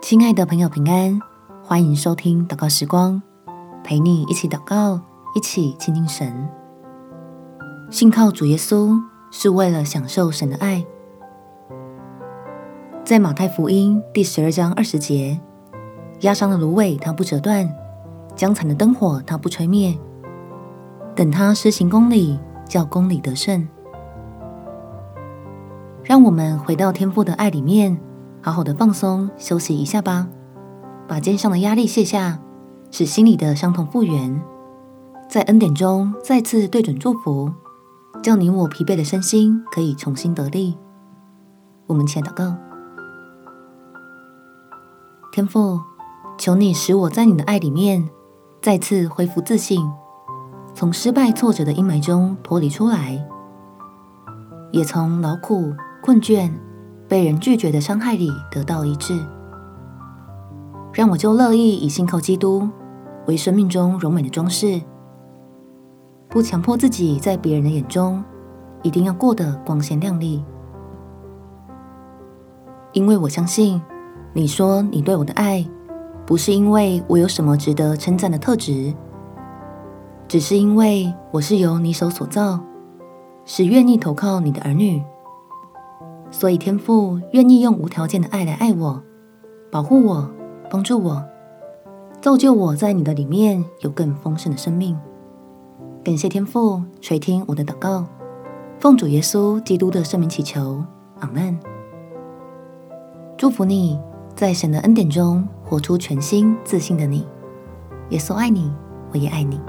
亲爱的朋友，平安！欢迎收听祷告时光，陪你一起祷告，一起亲近神。信靠主耶稣是为了享受神的爱。在马太福音第十二章二十节，压伤的芦苇它不折断，将残的灯火它不吹灭，等他施行公理，叫公理得胜。让我们回到天父的爱里面。好好的放松休息一下吧，把肩上的压力卸下，使心里的伤痛复原，在恩典中再次对准祝福，叫你我疲惫的身心可以重新得力。我们前祷告，天父，求你使我在你的爱里面再次恢复自信，从失败挫折的阴霾中脱离出来，也从劳苦困倦。被人拒绝的伤害里得到医治，让我就乐意以信靠基督为生命中柔美的装饰，不强迫自己在别人的眼中一定要过得光鲜亮丽，因为我相信你说你对我的爱不是因为我有什么值得称赞的特质，只是因为我是由你手所造，是愿意投靠你的儿女。所以，天父愿意用无条件的爱来爱我，保护我，帮助我，造就我在你的里面有更丰盛的生命。感谢天父垂听我的祷告，奉主耶稣基督的圣名祈求，阿门。祝福你在神的恩典中活出全新自信的你。耶稣爱你，我也爱你。